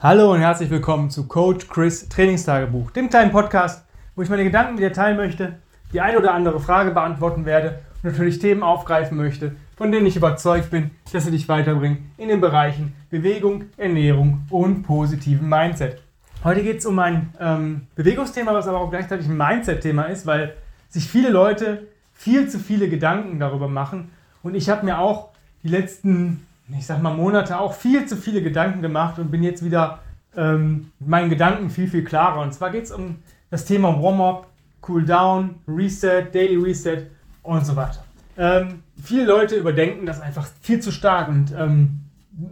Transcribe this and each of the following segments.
Hallo und herzlich willkommen zu Coach Chris Trainingstagebuch, dem kleinen Podcast, wo ich meine Gedanken mit dir teilen möchte, die eine oder andere Frage beantworten werde und natürlich Themen aufgreifen möchte, von denen ich überzeugt bin, dass sie dich weiterbringen in den Bereichen Bewegung, Ernährung und positiven Mindset. Heute geht es um ein ähm, Bewegungsthema, was aber auch gleichzeitig ein Mindset-Thema ist, weil sich viele Leute viel zu viele Gedanken darüber machen. Und ich habe mir auch die letzten, ich sag mal, Monate auch viel zu viele Gedanken gemacht und bin jetzt wieder ähm, mit meinen Gedanken viel, viel klarer. Und zwar geht es um das Thema Warm-up, Cool-down, Reset, Daily Reset und so weiter. Ähm, viele Leute überdenken das einfach viel zu stark und ähm,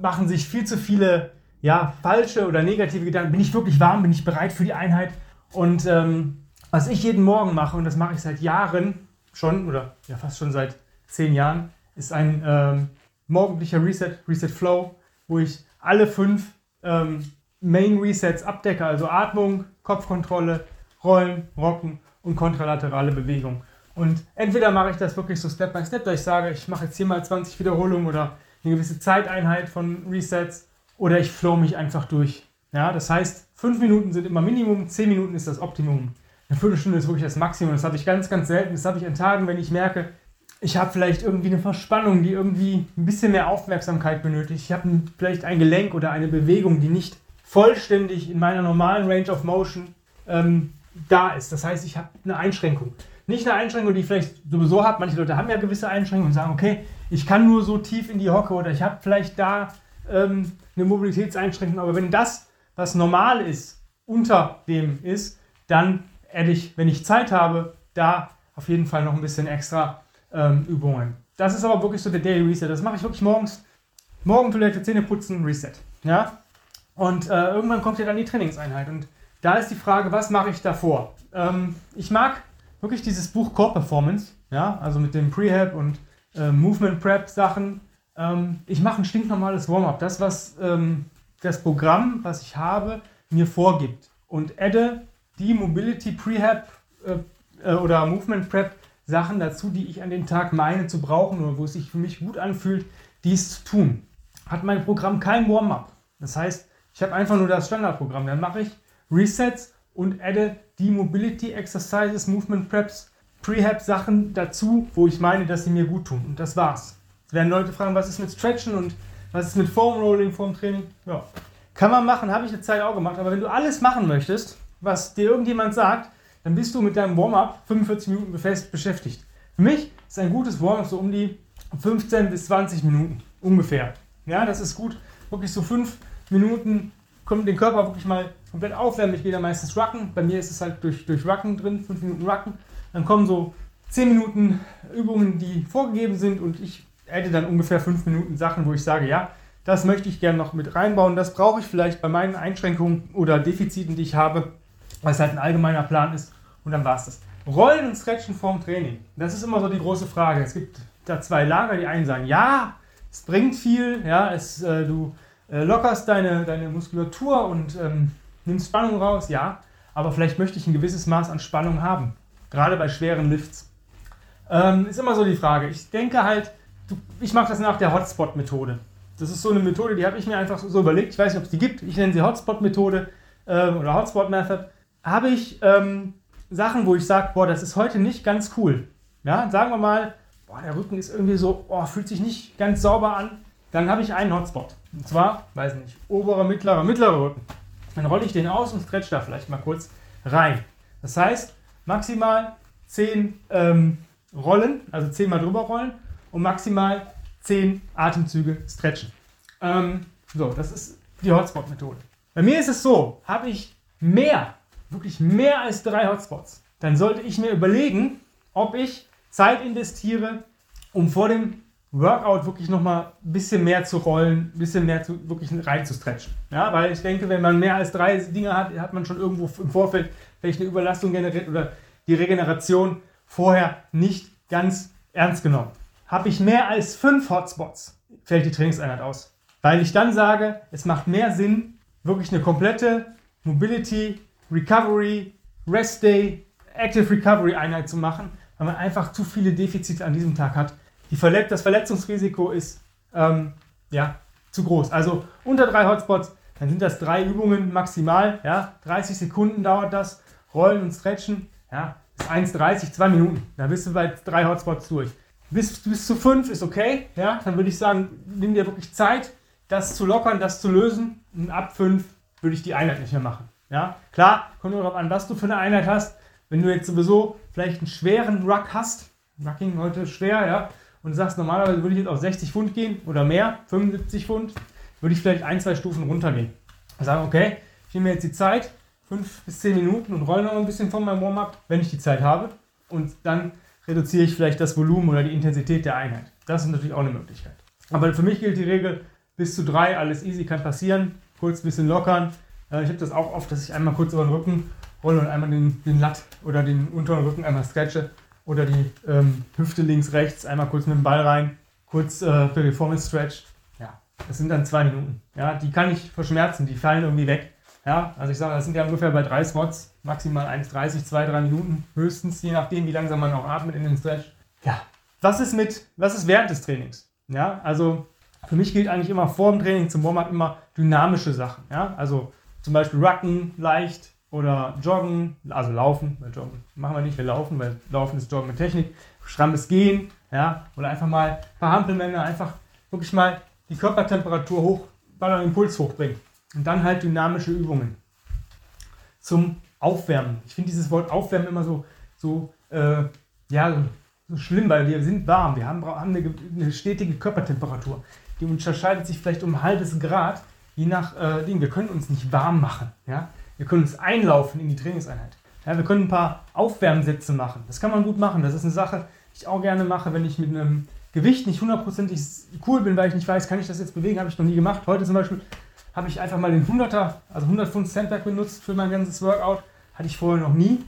machen sich viel zu viele ja, falsche oder negative Gedanken. Bin ich wirklich warm? Bin ich bereit für die Einheit? Und ähm, was ich jeden Morgen mache, und das mache ich seit Jahren schon, oder ja fast schon seit zehn Jahren, ist ein ähm, morgendlicher Reset, Reset Flow, wo ich alle fünf ähm, Main Resets abdecke, also Atmung, Kopfkontrolle, Rollen, Rocken und kontralaterale Bewegung. Und entweder mache ich das wirklich so Step by Step, dass ich sage, ich mache jetzt hier mal 20 Wiederholungen oder eine gewisse Zeiteinheit von Resets oder ich flow mich einfach durch. Ja, das heißt, fünf Minuten sind immer Minimum, zehn Minuten ist das Optimum. Eine Viertelstunde ist wirklich das Maximum. Das habe ich ganz, ganz selten. Das habe ich an Tagen, wenn ich merke, ich habe vielleicht irgendwie eine Verspannung, die irgendwie ein bisschen mehr Aufmerksamkeit benötigt. Ich habe vielleicht ein Gelenk oder eine Bewegung, die nicht vollständig in meiner normalen Range of Motion ähm, da ist. Das heißt, ich habe eine Einschränkung. Nicht eine Einschränkung, die ich vielleicht sowieso habe. Manche Leute haben ja gewisse Einschränkungen und sagen, okay, ich kann nur so tief in die Hocke oder ich habe vielleicht da ähm, eine Mobilitätseinschränkung. Aber wenn das, was normal ist, unter dem ist, dann hätte ich, wenn ich Zeit habe, da auf jeden Fall noch ein bisschen extra ähm, Übungen. Das ist aber wirklich so der Daily Reset. Das mache ich wirklich morgens. Morgentoilette, Zähne putzen, Reset. Ja? Und äh, irgendwann kommt ja dann die Trainingseinheit. Und da ist die Frage, was mache ich davor? Ähm, ich mag wirklich dieses Buch Core Performance, ja, also mit dem Prehab und äh, Movement Prep Sachen. Ähm, ich mache ein stinknormales Warm-up. Das, was ähm, das Programm, was ich habe, mir vorgibt. Und adde die Mobility Prehab äh, äh, oder Movement Prep Sachen dazu, die ich an den Tag meine zu brauchen oder wo es sich für mich gut anfühlt, dies zu tun. Hat mein Programm kein Warm-up. Das heißt, ich habe einfach nur das Standardprogramm. Dann mache ich Resets und adde die Mobility Exercises, Movement Preps, Prehab Sachen dazu, wo ich meine, dass sie mir gut tun. Und das war's. Jetzt werden Leute fragen, was ist mit Stretchen und was ist mit Foam Rolling vorm Training? Ja, kann man machen, habe ich eine Zeit auch gemacht. Aber wenn du alles machen möchtest, was dir irgendjemand sagt, dann bist du mit deinem Warm-up 45 Minuten fest beschäftigt. Für mich ist ein gutes Warm-up so um die 15 bis 20 Minuten ungefähr. Ja, das ist gut. Wirklich so 5 Minuten kommt den Körper wirklich mal komplett aufwärmen. Ich gehe da meistens Rucken. Bei mir ist es halt durch, durch Rucken drin, 5 Minuten Rucken. Dann kommen so 10 Minuten Übungen, die vorgegeben sind und ich hätte dann ungefähr 5 Minuten Sachen, wo ich sage, ja, das möchte ich gerne noch mit reinbauen. Das brauche ich vielleicht bei meinen Einschränkungen oder Defiziten, die ich habe, weil es halt ein allgemeiner Plan ist. Und dann war es das. Rollen und Stretchen vorm Training. Das ist immer so die große Frage. Es gibt da zwei Lager. Die einen sagen, ja, es bringt viel, ja, es, äh, du äh, lockerst deine, deine Muskulatur und ähm, nimmst Spannung raus, ja, aber vielleicht möchte ich ein gewisses Maß an Spannung haben, gerade bei schweren Lifts. Ähm, ist immer so die Frage. Ich denke halt, du, ich mache das nach der Hotspot-Methode. Das ist so eine Methode, die habe ich mir einfach so überlegt. Ich weiß nicht, ob es die gibt. Ich nenne sie Hotspot-Methode äh, oder Hotspot-Method. Habe ich ähm, Sachen, wo ich sage, boah, das ist heute nicht ganz cool. Ja, sagen wir mal, boah, der Rücken ist irgendwie so, boah, fühlt sich nicht ganz sauber an. Dann habe ich einen Hotspot. Und zwar, weiß nicht, oberer, mittlerer, mittlerer Rücken. Dann rolle ich den aus und stretch da vielleicht mal kurz rein. Das heißt, maximal 10 ähm, Rollen, also 10 mal drüber rollen und maximal 10 Atemzüge stretchen. Ähm, so, das ist die Hotspot-Methode. Bei mir ist es so, habe ich mehr, wirklich mehr als drei Hotspots, dann sollte ich mir überlegen, ob ich Zeit investiere, um vor dem Workout wirklich nochmal ein bisschen mehr zu rollen, ein bisschen mehr zu, wirklich rein zu stretchen. Ja, weil ich denke, wenn man mehr als drei Dinge hat, hat man schon irgendwo im Vorfeld vielleicht eine Überlastung generiert oder die Regeneration vorher nicht ganz ernst genommen. Habe ich mehr als fünf Hotspots, fällt die Trainingseinheit aus. Weil ich dann sage, es macht mehr Sinn, wirklich eine komplette Mobility, Recovery, Rest Day, Active Recovery Einheit zu machen, weil man einfach zu viele Defizite an diesem Tag hat Verlet das Verletzungsrisiko ist ähm, ja, zu groß. Also unter drei Hotspots dann sind das drei Übungen maximal. Ja? 30 Sekunden dauert das. Rollen und Stretchen. Ja? Ist 1,30, 2 Minuten. Da bist du bei drei Hotspots durch. Bis, bis zu fünf ist okay. Ja? Dann würde ich sagen, nimm dir wirklich Zeit, das zu lockern, das zu lösen. Und ab fünf würde ich die Einheit nicht mehr machen. Ja? Klar, kommt nur darauf an, was du für eine Einheit hast. Wenn du jetzt sowieso vielleicht einen schweren Ruck hast, Rucking heute schwer, ja, und sagst, normalerweise würde ich jetzt auf 60 Pfund gehen oder mehr, 75 Pfund, würde ich vielleicht ein, zwei Stufen runtergehen. Sagen, okay, ich nehme mir jetzt die Zeit, 5 bis 10 Minuten und rolle noch ein bisschen von meinem Warm-up, wenn ich die Zeit habe. Und dann reduziere ich vielleicht das Volumen oder die Intensität der Einheit. Das ist natürlich auch eine Möglichkeit. Aber für mich gilt die Regel, bis zu drei, alles easy, kann passieren. Kurz ein bisschen lockern. Äh, ich habe das auch oft, dass ich einmal kurz über den Rücken rolle und einmal den, den Latt oder den unteren Rücken einmal stretche oder die ähm, Hüfte links, rechts, einmal kurz mit dem Ball rein, kurz äh, Performance Stretch. Ja, das sind dann zwei Minuten. Ja, die kann ich verschmerzen, die fallen irgendwie weg. Ja, also ich sage, das sind ja ungefähr bei drei Spots, maximal 1,30, 2, 3 Minuten höchstens, je nachdem, wie langsam man auch atmet in den Stretch. Ja, was ist mit, was ist während des Trainings? Ja, also für mich gilt eigentlich immer vor dem Training zum Warm-up immer dynamische Sachen. Ja, also zum Beispiel Rucken leicht, oder Joggen, also Laufen, weil Joggen machen wir nicht, wir laufen, weil Laufen ist Joggen mit Technik, strammes Gehen, ja, oder einfach mal ein paar Hampelmänner, einfach wirklich mal die Körpertemperatur hoch, Ballern Impuls hochbringen. Und dann halt dynamische Übungen zum Aufwärmen. Ich finde dieses Wort Aufwärmen immer so, so, äh, ja, so schlimm, weil wir sind warm, wir haben, haben eine, eine, stetige Körpertemperatur. Die unterscheidet sich vielleicht um ein halbes Grad, je nach äh, Ding. Wir können uns nicht warm machen. Ja? Wir können uns einlaufen in die Trainingseinheit. Ja, wir können ein paar Aufwärmsätze machen. Das kann man gut machen. Das ist eine Sache, die ich auch gerne mache, wenn ich mit einem Gewicht nicht hundertprozentig cool bin, weil ich nicht weiß, kann ich das jetzt bewegen, habe ich noch nie gemacht. Heute zum Beispiel habe ich einfach mal den 100er, also 100 Pfund Sandbag benutzt für mein ganzes Workout. Hatte ich vorher noch nie.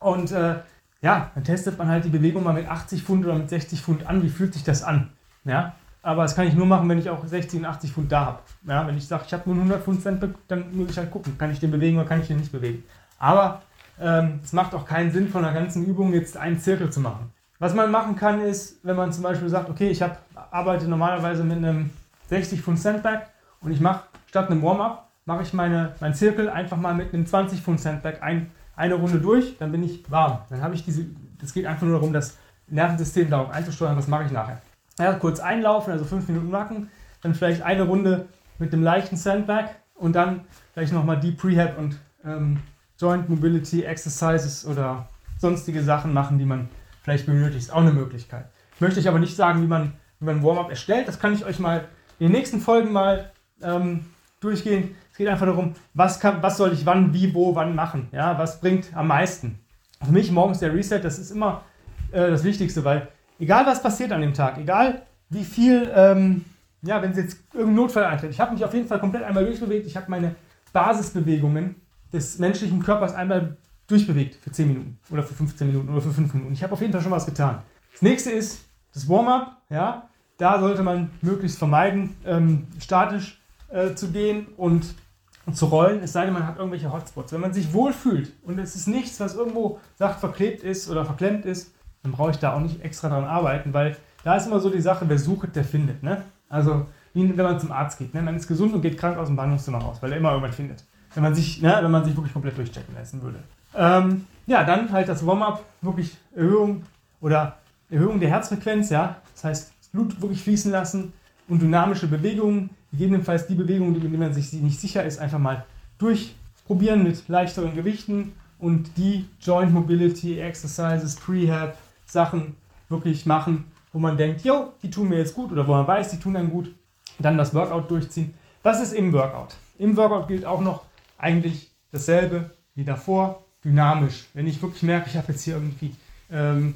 Und äh, ja, dann testet man halt die Bewegung mal mit 80 Pfund oder mit 60 Pfund an. Wie fühlt sich das an? Ja, aber das kann ich nur machen, wenn ich auch 60 und 80 Pfund da habe. Ja, wenn ich sage, ich habe nur 100 Pfund Sandbag, dann muss ich halt gucken, kann ich den bewegen oder kann ich den nicht bewegen. Aber ähm, es macht auch keinen Sinn, von der ganzen Übung jetzt einen Zirkel zu machen. Was man machen kann, ist, wenn man zum Beispiel sagt, okay, ich hab, arbeite normalerweise mit einem 60 Pfund Sandbag und ich mache statt einem Warm-up, mache ich meine, meinen Zirkel einfach mal mit einem 20 Pfund Sandbag ein, eine Runde durch, dann bin ich warm. Dann habe ich diese, es geht einfach nur darum, das Nervensystem darauf einzusteuern, was mache ich nachher ja, kurz einlaufen, also fünf Minuten Nacken, dann vielleicht eine Runde mit dem leichten Sandbag und dann vielleicht nochmal Deep Prehab und ähm, Joint Mobility Exercises oder sonstige Sachen machen, die man vielleicht benötigt. Ist auch eine Möglichkeit. Möchte ich aber nicht sagen, wie man, wie man Warm-up erstellt. Das kann ich euch mal in den nächsten Folgen mal ähm, durchgehen. Es geht einfach darum, was, kann, was soll ich wann, wie, wo, wann machen. Ja, was bringt am meisten. Für mich morgens der Reset, das ist immer äh, das Wichtigste, weil egal was passiert an dem Tag, egal wie viel, ähm, ja, wenn es jetzt irgendein Notfall eintritt, ich habe mich auf jeden Fall komplett einmal durchbewegt, ich habe meine Basisbewegungen des menschlichen Körpers einmal durchbewegt für 10 Minuten oder für 15 Minuten oder für 5 Minuten. Ich habe auf jeden Fall schon was getan. Das nächste ist das Warm-up, ja, da sollte man möglichst vermeiden, ähm, statisch äh, zu gehen und, zu rollen, es sei denn, man hat irgendwelche Hotspots. Wenn man sich wohlfühlt und es ist nichts, was irgendwo sagt verklebt ist oder verklemmt ist, dann brauche ich da auch nicht extra dran arbeiten, weil da ist immer so die Sache, wer sucht, der findet. Ne? Also, wenn man zum Arzt geht. Ne? Man ist gesund und geht krank aus dem Behandlungszimmer raus, weil er immer irgendwas findet. Wenn man sich, ne, wenn man sich wirklich komplett durchchecken lassen würde. Ähm, ja, dann halt das Warm-up, wirklich Erhöhung oder Erhöhung der Herzfrequenz, ja. Das heißt, Blut wirklich fließen lassen und dynamische Bewegungen, gegebenenfalls die Bewegungen, die man sich nicht sicher ist, einfach mal durchprobieren mit leichteren Gewichten und die Joint Mobility Exercises, Prehab, Sachen wirklich machen, wo man denkt, jo, die tun mir jetzt gut oder wo man weiß, die tun dann gut, dann das Workout durchziehen. Was ist im Workout? Im Workout gilt auch noch eigentlich dasselbe wie davor, dynamisch. Wenn ich wirklich merke, ich habe jetzt hier irgendwie ähm,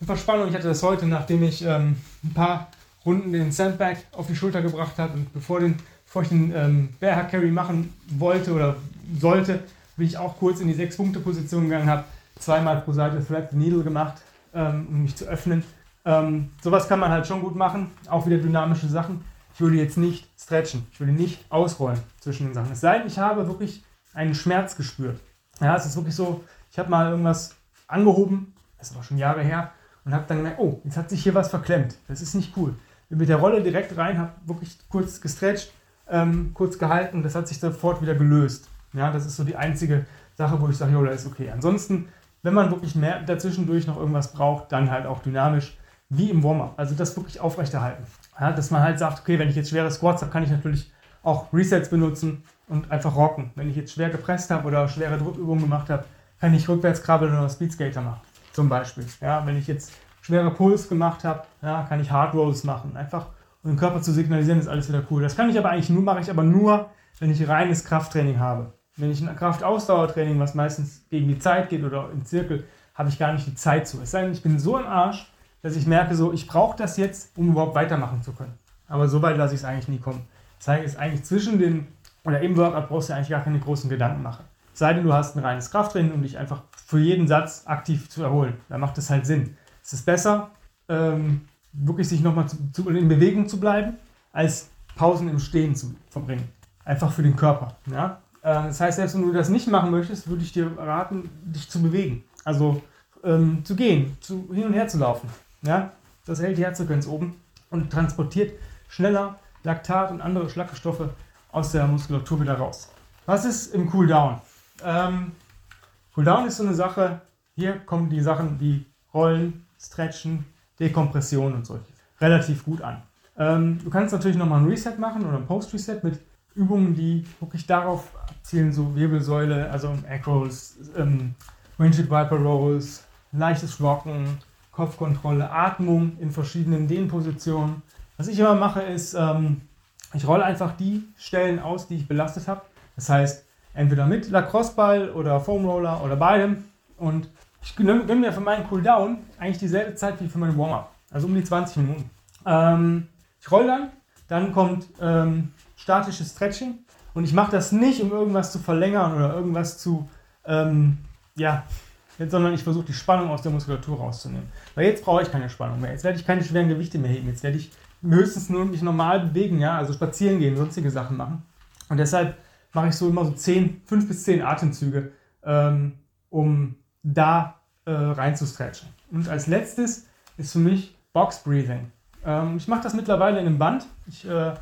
eine Verspannung, ich hatte das heute, nachdem ich ähm, ein paar Runden den Sandbag auf die Schulter gebracht habe und bevor, den, bevor ich den ähm, Bear Carry machen wollte oder sollte, bin ich auch kurz in die 6-Punkte-Position gegangen, habe zweimal pro Seite Thread the Needle gemacht, ähm, um mich zu öffnen. Ähm, sowas kann man halt schon gut machen, auch wieder dynamische Sachen. Ich würde jetzt nicht stretchen, ich würde nicht ausrollen zwischen den Sachen. Es sei denn, ich habe wirklich einen Schmerz gespürt. Ja, es ist wirklich so, ich habe mal irgendwas angehoben, das ist aber schon Jahre her, und habe dann gemerkt, oh, jetzt hat sich hier was verklemmt. Das ist nicht cool. Bin mit der Rolle direkt rein, habe wirklich kurz gestretcht, ähm, kurz gehalten. Das hat sich sofort wieder gelöst. Ja, das ist so die einzige Sache, wo ich sage, jo, das ist okay. Ansonsten, wenn man wirklich mehr dazwischendurch noch irgendwas braucht, dann halt auch dynamisch, wie im Warm-up. Also das wirklich aufrechterhalten. Ja, dass man halt sagt, okay, wenn ich jetzt schwere Squats habe, kann ich natürlich auch Resets benutzen und einfach rocken. Wenn ich jetzt schwer gepresst habe oder schwere Drückübungen gemacht habe, kann ich rückwärts krabbeln oder Speedskater machen. Zum Beispiel. Ja, wenn ich jetzt schwere Puls gemacht habe, ja, kann ich Hard Rolls machen. Einfach um den Körper zu signalisieren, ist alles wieder cool. Das kann ich aber eigentlich nur, mache ich aber nur, wenn ich reines Krafttraining habe. Wenn ich ein Kraftausdauertraining, was meistens gegen die Zeit geht oder im Zirkel, habe ich gar nicht die Zeit zu. Es sei denn, ich bin so im Arsch, dass ich merke, so, ich brauche das jetzt, um überhaupt weitermachen zu können. Aber so weit lasse ich es eigentlich nie kommen. Das heißt, eigentlich zwischen den, oder im Workout brauchst du eigentlich gar keine großen Gedanken machen. Sei denn, du hast ein reines Krafttraining, um dich einfach für jeden Satz aktiv zu erholen. Da macht es halt Sinn. Es ist besser, ähm, wirklich sich nochmal in Bewegung zu bleiben, als Pausen im Stehen zu verbringen. Einfach für den Körper. Ja? Äh, das heißt, selbst wenn du das nicht machen möchtest, würde ich dir raten, dich zu bewegen. Also ähm, zu gehen, zu, hin und her zu laufen. Ja? Das hält die Herzfrequenz oben und transportiert schneller Laktat und andere Schlackstoffe aus der Muskulatur wieder raus. Was ist im Cooldown? Ähm, Cooldown ist so eine Sache, hier kommen die Sachen wie Rollen, Stretchen, Dekompression und solches relativ gut an. Ähm, du kannst natürlich nochmal ein Reset machen oder ein Post-Reset mit Übungen, die wirklich darauf abzielen, so Wirbelsäule, also Egg Rolls, ähm, Windshield Viper Rolls, leichtes Rocken, Kopfkontrolle, Atmung in verschiedenen Dehnpositionen. Was ich immer mache, ist, ähm, ich rolle einfach die Stellen aus, die ich belastet habe. Das heißt, entweder mit Lacrosse-Ball oder Foam Roller oder beidem. Und ich gönne mir für meinen Cooldown eigentlich dieselbe Zeit wie für meinen Warm-up. Also um die 20 Minuten. Ähm, ich roll dann, dann kommt ähm, statisches Stretching und ich mache das nicht, um irgendwas zu verlängern oder irgendwas zu, ähm, ja, sondern ich versuche die Spannung aus der Muskulatur rauszunehmen. Weil jetzt brauche ich keine Spannung mehr. Jetzt werde ich keine schweren Gewichte mehr heben. Jetzt werde ich höchstens nur mich normal bewegen, ja, also spazieren gehen, sonstige Sachen machen. Und deshalb mache ich so immer so 10, 5 bis 10 Atemzüge, ähm, um da äh, stretchen. Und als letztes ist für mich Box Breathing. Ähm, ich mache das mittlerweile in einem Band. Ich äh,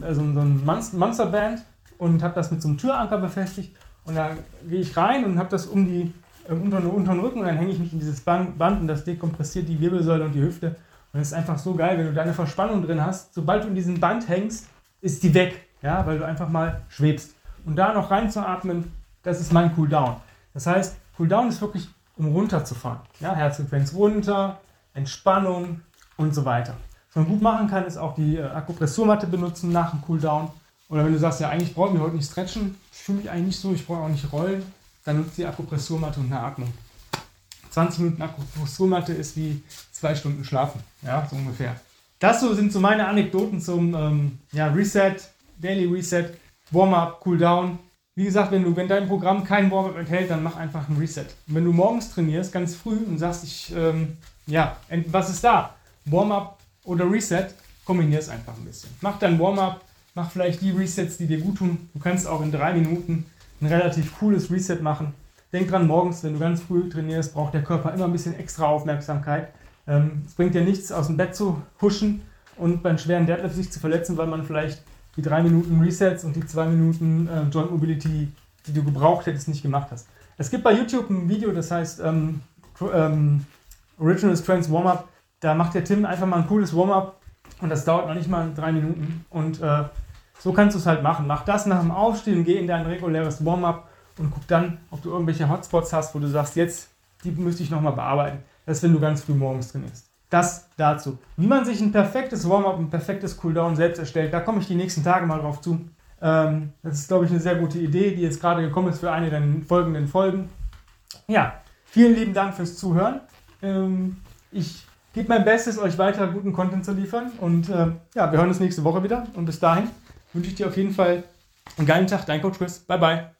also so ein Monsterband und habe das mit so einem Türanker befestigt. Und da gehe ich rein und habe das um die äh, unter, unter Rücken und dann hänge ich mich in dieses Band, Band und das dekompressiert die Wirbelsäule und die Hüfte. Und es ist einfach so geil, wenn du deine Verspannung drin hast. Sobald du in diesem Band hängst, ist die weg. Ja, weil du einfach mal schwebst. Und da noch reinzuatmen, das ist mein Cooldown. Das heißt, Cooldown ist wirklich, um runterzufahren. Ja, Herzfrequenz runter, Entspannung und so weiter. Man gut machen kann, ist auch die äh, Akupressurmatte benutzen nach dem Cooldown. Oder wenn du sagst, ja, eigentlich brauche ich heute nicht stretchen, ich fühle mich eigentlich nicht so, ich brauche auch nicht rollen, dann nutzt die Akupressurmatte und eine Atmung. 20 Minuten Akupressurmatte ist wie zwei Stunden schlafen, ja, so ungefähr. Das so sind so meine Anekdoten zum ähm, ja, Reset, Daily Reset, Warm-up, Cooldown. Wie gesagt, wenn, du, wenn dein Programm kein Warm-up enthält, dann mach einfach ein Reset. Und wenn du morgens trainierst, ganz früh und sagst, ich, ähm, ja, was ist da? Warm-up oder Reset, kombinier es einfach ein bisschen. Mach dein Warm-up, mach vielleicht die Resets, die dir gut tun. Du kannst auch in drei Minuten ein relativ cooles Reset machen. Denk dran, morgens, wenn du ganz früh trainierst, braucht der Körper immer ein bisschen extra Aufmerksamkeit. Ähm, es bringt dir nichts, aus dem Bett zu huschen und beim schweren Deadlift sich zu verletzen, weil man vielleicht die drei Minuten Resets und die zwei Minuten äh, Joint Mobility, die du gebraucht hättest, nicht gemacht hast. Es gibt bei YouTube ein Video, das heißt ähm, ähm, Original Strengths Warm-Up. Da macht der Tim einfach mal ein cooles Warm-Up und das dauert noch nicht mal drei Minuten. Und äh, so kannst du es halt machen. Mach das nach dem Aufstehen, geh in dein reguläres Warm-Up und guck dann, ob du irgendwelche Hotspots hast, wo du sagst, jetzt, die müsste ich nochmal bearbeiten. Das wenn du ganz früh morgens trainierst. Das dazu. Wie man sich ein perfektes Warm-up, ein perfektes Cooldown selbst erstellt, da komme ich die nächsten Tage mal drauf zu. Ähm, das ist, glaube ich, eine sehr gute Idee, die jetzt gerade gekommen ist für eine der folgenden Folgen. Ja, vielen lieben Dank fürs Zuhören. Ähm, ich gebe mein Bestes, euch weiter guten Content zu liefern. Und äh, ja, wir hören uns nächste Woche wieder. Und bis dahin wünsche ich dir auf jeden Fall einen geilen Tag. Dein Coach Chris. Bye, bye.